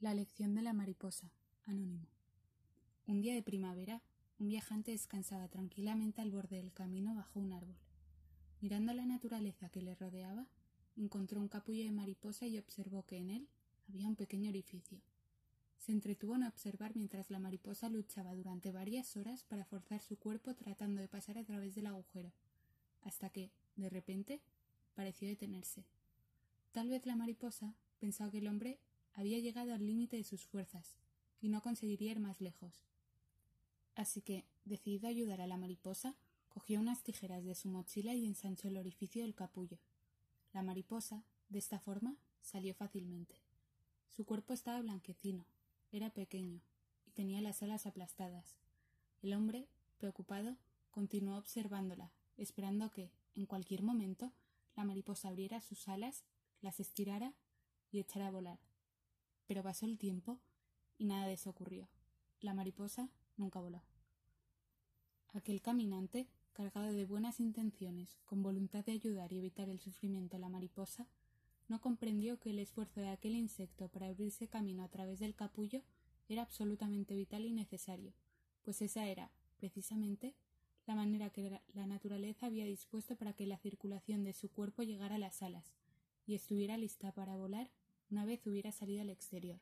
La lección de la mariposa. Anónimo. Un día de primavera, un viajante descansaba tranquilamente al borde del camino bajo un árbol. Mirando la naturaleza que le rodeaba, encontró un capullo de mariposa y observó que en él había un pequeño orificio. Se entretuvo en observar mientras la mariposa luchaba durante varias horas para forzar su cuerpo tratando de pasar a través del agujero, hasta que, de repente, pareció detenerse. Tal vez la mariposa pensó que el hombre había llegado al límite de sus fuerzas y no conseguiría ir más lejos. Así que, decidido a ayudar a la mariposa, cogió unas tijeras de su mochila y ensanchó el orificio del capullo. La mariposa, de esta forma, salió fácilmente. Su cuerpo estaba blanquecino, era pequeño y tenía las alas aplastadas. El hombre, preocupado, continuó observándola, esperando que, en cualquier momento, la mariposa abriera sus alas, las estirara y echara a volar. Pero pasó el tiempo y nada de eso ocurrió. La mariposa nunca voló. Aquel caminante cargado de buenas intenciones, con voluntad de ayudar y evitar el sufrimiento a la mariposa, no comprendió que el esfuerzo de aquel insecto para abrirse camino a través del capullo era absolutamente vital y necesario, pues esa era, precisamente, la manera que la naturaleza había dispuesto para que la circulación de su cuerpo llegara a las alas y estuviera lista para volar una vez hubiera salido al exterior.